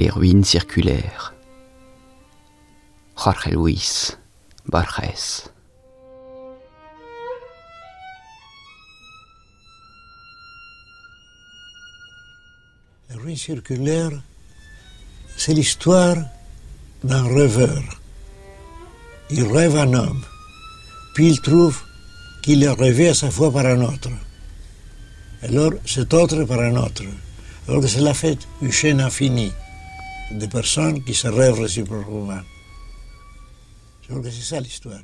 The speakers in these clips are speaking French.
les ruines circulaires. Jorge Luis Borges. Les ruines circulaires, c'est l'histoire d'un rêveur. Il rêve un homme, puis il trouve qu'il est rêvé à sa fois par un autre. Alors cet autre par un autre. Alors que cela fait une chaîne infinie de personnes qui se rêvent réciproquement. Je crois que c'est ça l'histoire.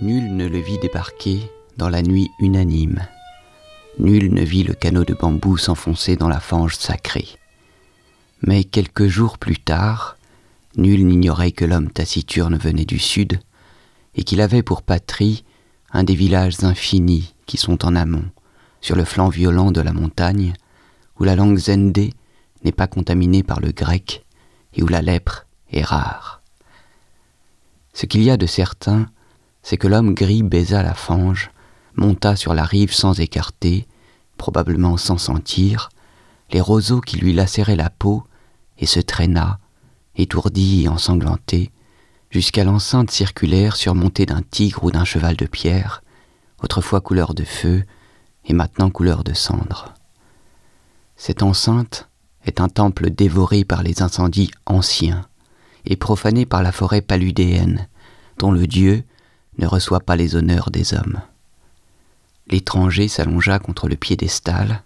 Nul ne le vit débarquer dans la nuit unanime. Nul ne vit le canot de bambou s'enfoncer dans la fange sacrée. Mais quelques jours plus tard, nul n'ignorait que l'homme taciturne venait du sud et qu'il avait pour patrie un des villages infinis qui sont en amont, sur le flanc violent de la montagne, où la langue zendé n'est pas contaminée par le grec et où la lèpre est rare. Ce qu'il y a de certain, c'est que l'homme gris baisa la fange, monta sur la rive sans écarter, probablement sans sentir, les roseaux qui lui lacéraient la peau, et se traîna, étourdi et ensanglanté, jusqu'à l'enceinte circulaire surmontée d'un tigre ou d'un cheval de pierre, autrefois couleur de feu et maintenant couleur de cendre. Cette enceinte est un temple dévoré par les incendies anciens et profané par la forêt paludéenne, dont le dieu ne reçoit pas les honneurs des hommes. L'étranger s'allongea contre le piédestal,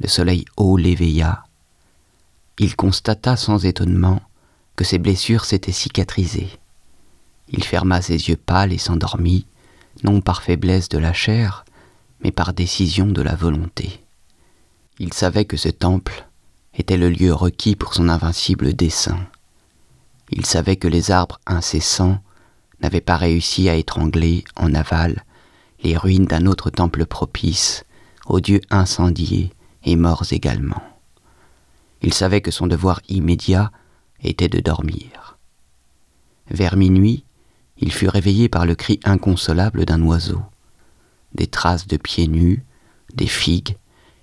le soleil haut l'éveilla. Il constata sans étonnement ses blessures s'étaient cicatrisées. Il ferma ses yeux pâles et s'endormit, non par faiblesse de la chair, mais par décision de la volonté. Il savait que ce temple était le lieu requis pour son invincible dessein. Il savait que les arbres incessants n'avaient pas réussi à étrangler en aval les ruines d'un autre temple propice, aux dieux incendiés et morts également. Il savait que son devoir immédiat était de dormir. Vers minuit, il fut réveillé par le cri inconsolable d'un oiseau. Des traces de pieds nus, des figues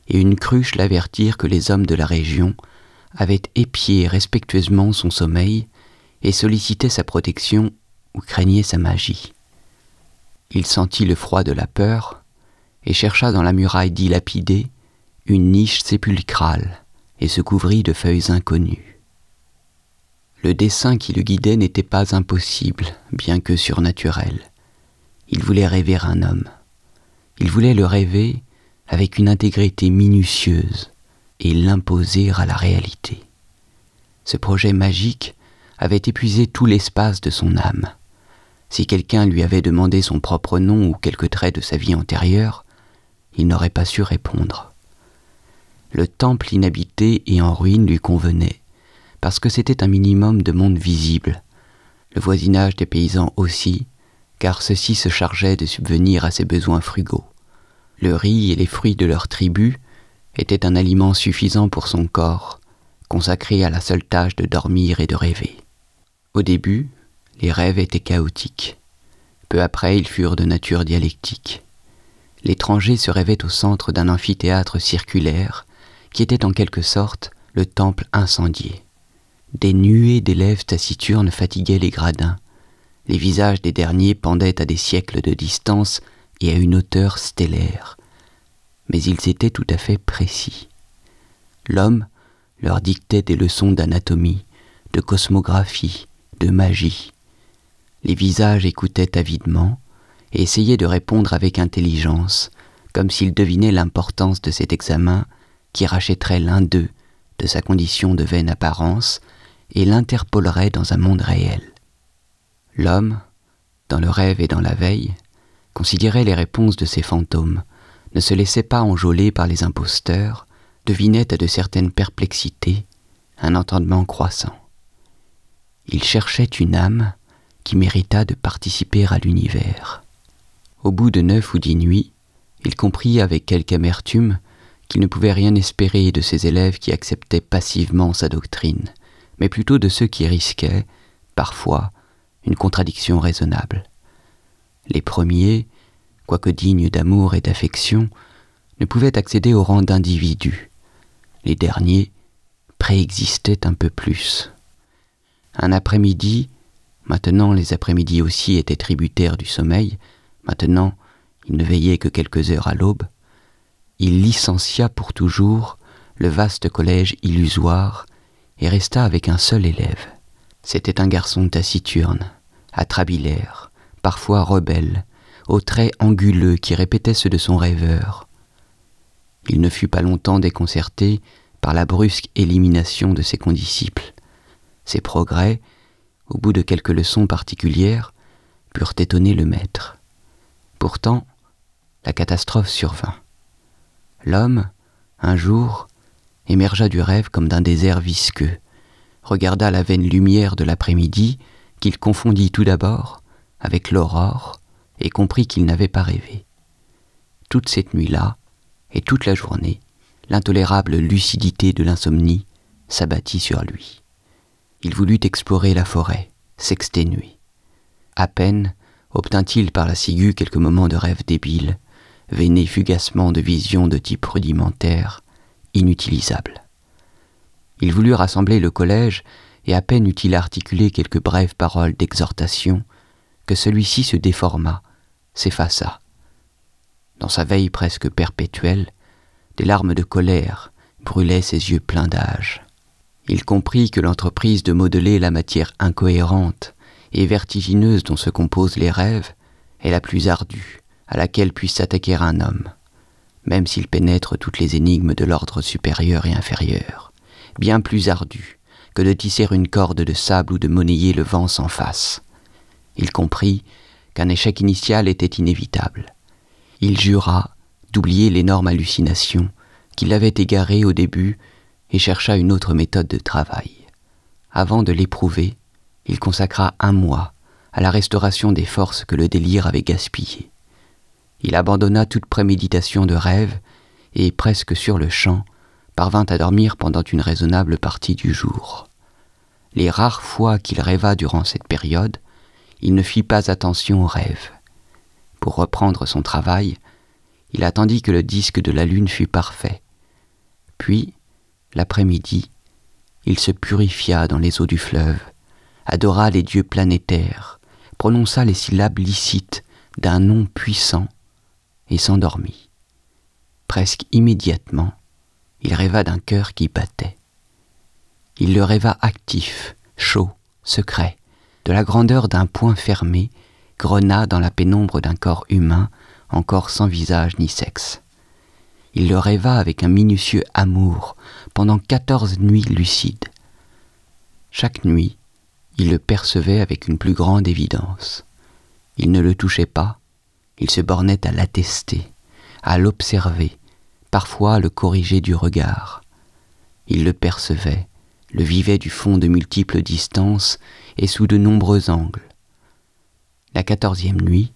et une cruche l'avertirent que les hommes de la région avaient épié respectueusement son sommeil et sollicitaient sa protection ou craignaient sa magie. Il sentit le froid de la peur et chercha dans la muraille dilapidée une niche sépulcrale et se couvrit de feuilles inconnues. Le dessein qui le guidait n'était pas impossible, bien que surnaturel. Il voulait rêver un homme. Il voulait le rêver avec une intégrité minutieuse et l'imposer à la réalité. Ce projet magique avait épuisé tout l'espace de son âme. Si quelqu'un lui avait demandé son propre nom ou quelques traits de sa vie antérieure, il n'aurait pas su répondre. Le temple inhabité et en ruine lui convenait, parce que c'était un minimum de monde visible, le voisinage des paysans aussi, car ceux-ci se chargeaient de subvenir à ses besoins frugaux. Le riz et les fruits de leur tribu étaient un aliment suffisant pour son corps, consacré à la seule tâche de dormir et de rêver. Au début, les rêves étaient chaotiques. Peu après, ils furent de nature dialectique. L'étranger se rêvait au centre d'un amphithéâtre circulaire qui était en quelque sorte le temple incendié. Des nuées d'élèves taciturnes fatiguaient les gradins. Les visages des derniers pendaient à des siècles de distance et à une hauteur stellaire. Mais ils étaient tout à fait précis. L'homme leur dictait des leçons d'anatomie, de cosmographie, de magie. Les visages écoutaient avidement et essayaient de répondre avec intelligence, comme s'ils devinaient l'importance de cet examen qui rachèterait l'un d'eux de sa condition de vaine apparence et l'interpolerait dans un monde réel. L'homme, dans le rêve et dans la veille, considérait les réponses de ces fantômes, ne se laissait pas enjôler par les imposteurs, devinait à de certaines perplexités un entendement croissant. Il cherchait une âme qui mérita de participer à l'univers. Au bout de neuf ou dix nuits, il comprit avec quelque amertume qu'il ne pouvait rien espérer de ses élèves qui acceptaient passivement sa doctrine, mais plutôt de ceux qui risquaient, parfois une contradiction raisonnable. Les premiers, quoique dignes d'amour et d'affection, ne pouvaient accéder au rang d'individus. Les derniers préexistaient un peu plus. Un après-midi, maintenant les après-midi aussi étaient tributaires du sommeil, maintenant il ne veillait que quelques heures à l'aube, il licencia pour toujours le vaste collège illusoire et resta avec un seul élève. C'était un garçon taciturne, atrabilaire, parfois rebelle, aux traits anguleux qui répétaient ceux de son rêveur. Il ne fut pas longtemps déconcerté par la brusque élimination de ses condisciples. Ses progrès, au bout de quelques leçons particulières, purent étonner le maître. Pourtant, la catastrophe survint. L'homme, un jour, émergea du rêve comme d'un désert visqueux, regarda la vaine lumière de l'après-midi, qu'il confondit tout d'abord avec l'aurore, et comprit qu'il n'avait pas rêvé. Toute cette nuit-là, et toute la journée, l'intolérable lucidité de l'insomnie s'abattit sur lui. Il voulut explorer la forêt, s'exténuer. À peine obtint-il par la ciguë quelques moments de rêve débile, veinés fugacement de visions de type rudimentaire, inutilisables. Il voulut rassembler le collège, et à peine eut-il articulé quelques brèves paroles d'exhortation, que celui-ci se déforma, s'effaça. Dans sa veille presque perpétuelle, des larmes de colère brûlaient ses yeux pleins d'âge. Il comprit que l'entreprise de modeler la matière incohérente et vertigineuse dont se composent les rêves est la plus ardue à laquelle puisse s'attaquer un homme, même s'il pénètre toutes les énigmes de l'ordre supérieur et inférieur, bien plus ardue que de tisser une corde de sable ou de monnayer le vent sans face. Il comprit qu'un échec initial était inévitable. Il jura d'oublier l'énorme hallucination qui l'avait égaré au début et chercha une autre méthode de travail. Avant de l'éprouver, il consacra un mois à la restauration des forces que le délire avait gaspillées. Il abandonna toute préméditation de rêve et, presque sur le champ, parvint à dormir pendant une raisonnable partie du jour. Les rares fois qu'il rêva durant cette période, il ne fit pas attention aux rêves. Pour reprendre son travail, il attendit que le disque de la lune fût parfait. Puis, l'après-midi, il se purifia dans les eaux du fleuve, adora les dieux planétaires, prononça les syllabes licites d'un nom puissant et s'endormit. Presque immédiatement, il rêva d'un cœur qui battait. Il le rêva actif, chaud, secret, de la grandeur d'un poing fermé, grena dans la pénombre d'un corps humain, encore sans visage ni sexe. Il le rêva avec un minutieux amour pendant quatorze nuits lucides. Chaque nuit, il le percevait avec une plus grande évidence. Il ne le touchait pas, il se bornait à l'attester, à l'observer, parfois à le corriger du regard. Il le percevait, le vivait du fond de multiples distances et sous de nombreux angles. La quatorzième nuit,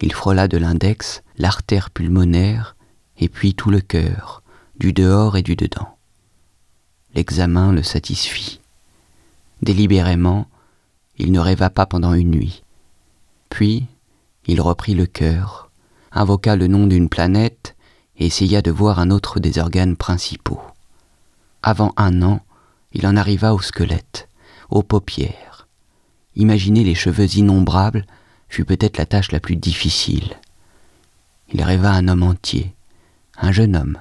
il frôla de l'index l'artère pulmonaire et puis tout le cœur, du dehors et du dedans. L'examen le satisfit. Délibérément, il ne rêva pas pendant une nuit. Puis, il reprit le cœur, invoqua le nom d'une planète et essaya de voir un autre des organes principaux. Avant un an, il en arriva au squelette, aux paupières. Imaginer les cheveux innombrables fut peut-être la tâche la plus difficile. Il rêva un homme entier, un jeune homme,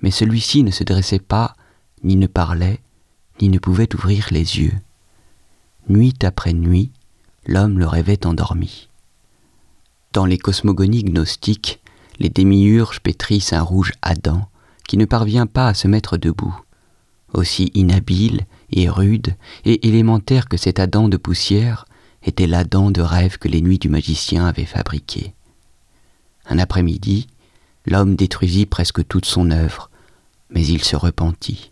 mais celui-ci ne se dressait pas, ni ne parlait, ni ne pouvait ouvrir les yeux. Nuit après nuit, l'homme le rêvait endormi. Dans les cosmogonies gnostiques, les démiurges pétrissent un rouge Adam qui ne parvient pas à se mettre debout. Aussi inhabile et rude et élémentaire que cet Adam de poussière était l'Adam de rêve que les nuits du magicien avaient fabriqué. Un après-midi, l'homme détruisit presque toute son œuvre, mais il se repentit.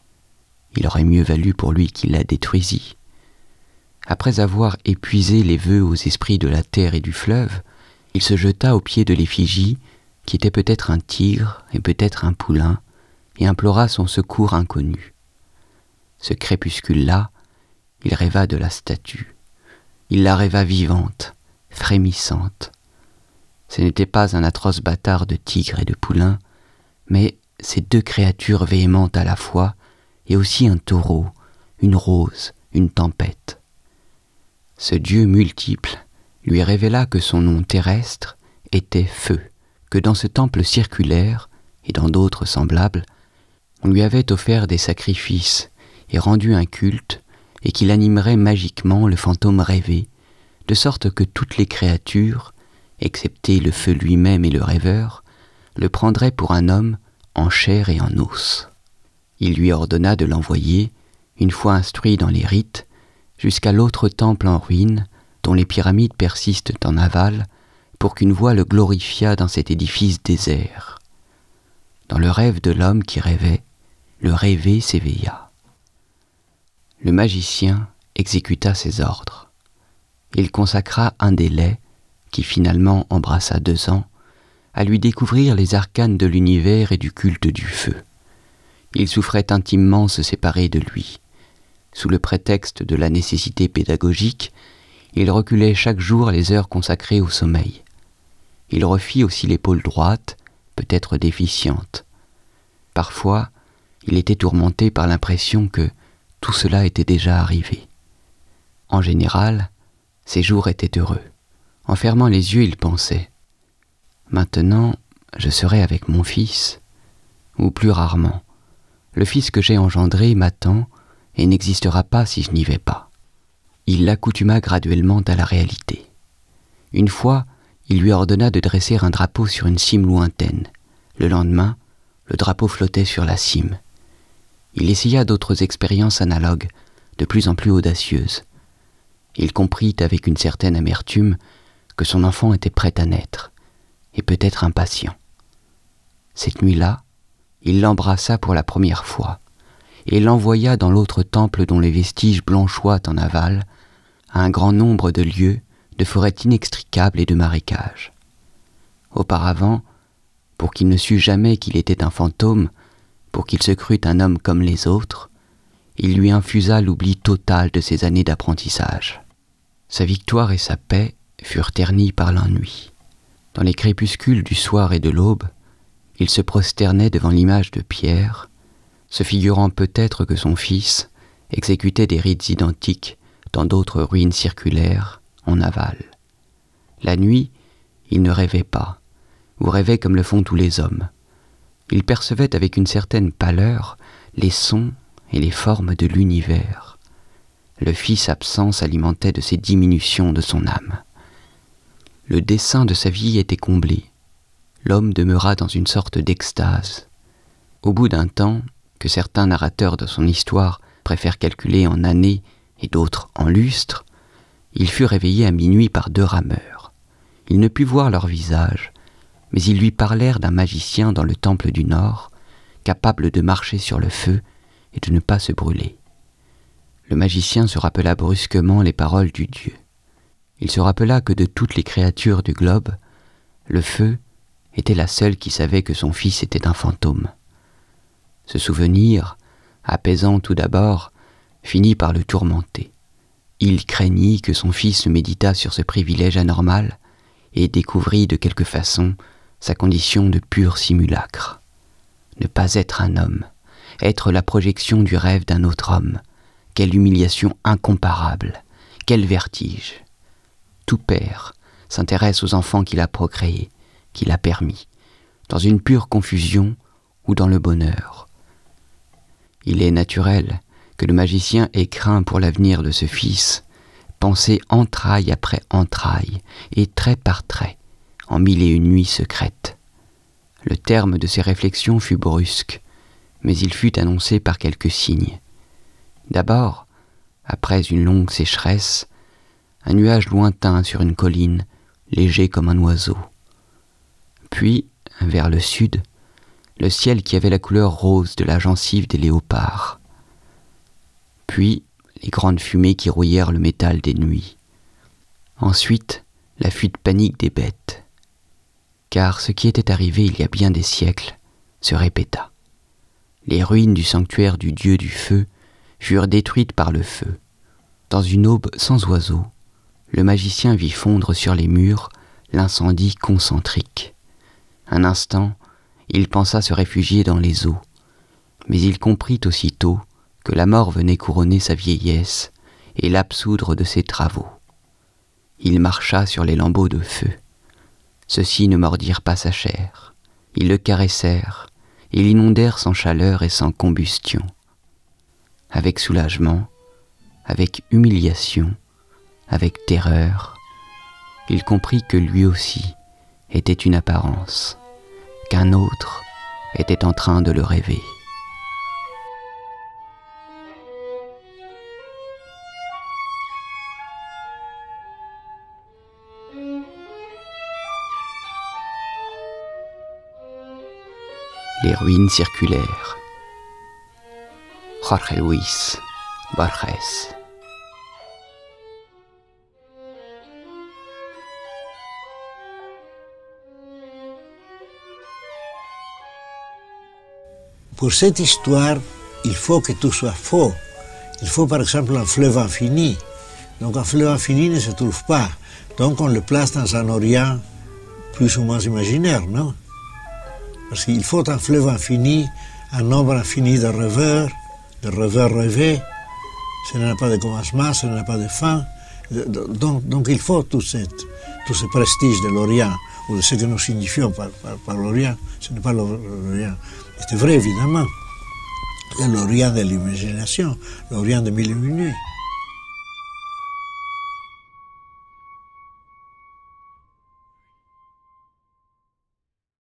Il aurait mieux valu pour lui qu'il la détruisît. Après avoir épuisé les vœux aux esprits de la terre et du fleuve, il se jeta aux pieds de l'effigie, qui était peut-être un tigre et peut-être un poulain, et implora son secours inconnu. Ce crépuscule-là, il rêva de la statue, Il la rêva vivante, frémissante. Ce n'était pas un atroce bâtard de tigre et de poulain, mais ces deux créatures véhémentes à la fois, et aussi un taureau, une rose, une tempête. Ce Dieu multiple lui révéla que son nom terrestre était feu, que dans ce temple circulaire, et dans d'autres semblables, on lui avait offert des sacrifices et rendu un culte, et qu'il animerait magiquement le fantôme rêvé, de sorte que toutes les créatures, excepté le feu lui-même et le rêveur, le prendraient pour un homme en chair et en os. Il lui ordonna de l'envoyer, une fois instruit dans les rites, jusqu'à l'autre temple en ruine, dont les pyramides persistent en aval, pour qu'une voix le glorifiât dans cet édifice désert. Dans le rêve de l'homme qui rêvait, le rêvé s'éveilla. Le magicien exécuta ses ordres. Il consacra un délai, qui finalement embrassa deux ans, à lui découvrir les arcanes de l'univers et du culte du feu. Il souffrait intimement se séparer de lui. Sous le prétexte de la nécessité pédagogique, il reculait chaque jour les heures consacrées au sommeil. Il refit aussi l'épaule droite, peut-être déficiente. Parfois, il était tourmenté par l'impression que tout cela était déjà arrivé. En général, ses jours étaient heureux. En fermant les yeux, il pensait Maintenant, je serai avec mon fils, ou plus rarement, le fils que j'ai engendré m'attend et n'existera pas si je n'y vais pas. Il l'accoutuma graduellement à la réalité. Une fois, il lui ordonna de dresser un drapeau sur une cime lointaine. Le lendemain, le drapeau flottait sur la cime. Il essaya d'autres expériences analogues, de plus en plus audacieuses. Il comprit avec une certaine amertume que son enfant était prêt à naître, et peut-être impatient. Cette nuit-là, il l'embrassa pour la première fois, et l'envoya dans l'autre temple dont les vestiges blanchoient en aval, un grand nombre de lieux de forêts inextricables et de marécages. Auparavant, pour qu'il ne sût jamais qu'il était un fantôme, pour qu'il se crût un homme comme les autres, il lui infusa l'oubli total de ses années d'apprentissage. Sa victoire et sa paix furent ternies par l'ennui. Dans les crépuscules du soir et de l'aube, il se prosternait devant l'image de Pierre, se figurant peut-être que son fils exécutait des rites identiques dans d'autres ruines circulaires en aval. La nuit, il ne rêvait pas, ou rêvait comme le font tous les hommes. Il percevait avec une certaine pâleur les sons et les formes de l'univers. Le fils absent s'alimentait de ces diminutions de son âme. Le dessein de sa vie était comblé. L'homme demeura dans une sorte d'extase. Au bout d'un temps, que certains narrateurs de son histoire préfèrent calculer en années et d'autres en lustres, il fut réveillé à minuit par deux rameurs. Il ne put voir leur visage, mais ils lui parlèrent d'un magicien dans le temple du Nord, capable de marcher sur le feu et de ne pas se brûler. Le magicien se rappela brusquement les paroles du Dieu. Il se rappela que de toutes les créatures du globe, le feu était la seule qui savait que son fils était un fantôme. Ce souvenir, apaisant tout d'abord, finit par le tourmenter. Il craignit que son fils méditât sur ce privilège anormal et découvrit de quelque façon sa condition de pur simulacre. Ne pas être un homme, être la projection du rêve d'un autre homme, quelle humiliation incomparable, quel vertige. Tout père s'intéresse aux enfants qu'il a procréés, qu'il a permis, dans une pure confusion ou dans le bonheur. Il est naturel que le magicien ait craint pour l'avenir de ce fils, pensé entraille après entraille et trait par trait, en mille et une nuits secrètes. Le terme de ses réflexions fut brusque, mais il fut annoncé par quelques signes. D'abord, après une longue sécheresse, un nuage lointain sur une colline, léger comme un oiseau. Puis, vers le sud, le ciel qui avait la couleur rose de la gencive des léopards puis les grandes fumées qui rouillèrent le métal des nuits. Ensuite, la fuite panique des bêtes. Car ce qui était arrivé il y a bien des siècles se répéta. Les ruines du sanctuaire du dieu du feu furent détruites par le feu. Dans une aube sans oiseaux, le magicien vit fondre sur les murs l'incendie concentrique. Un instant, il pensa se réfugier dans les eaux, mais il comprit aussitôt la mort venait couronner sa vieillesse et l'absoudre de ses travaux. Il marcha sur les lambeaux de feu. Ceux-ci ne mordirent pas sa chair. Ils le caressèrent et l'inondèrent sans chaleur et sans combustion. Avec soulagement, avec humiliation, avec terreur, il comprit que lui aussi était une apparence, qu'un autre était en train de le rêver. Les ruines circulaires. Jorge Luis Borges. Pour cette histoire, il faut que tout soit faux. Il faut par exemple un fleuve infini. Donc un fleuve infini ne se trouve pas. Donc on le place dans un Orient plus ou moins imaginaire, non? Parce qu'il faut un fleuve infini, un nombre infini de rêveurs, de rêveurs rêvés. Ce n'a pas de commencement, ce n'a pas de fin. Donc, il faut tout, cette, tout ce prestige de l'Orient, ou de ce que nous signifions par, l'Orient. Ce n'est pas l'Orient. C'est vrai, évidemment. L'Orient de l'imagination, l'Orient de mille et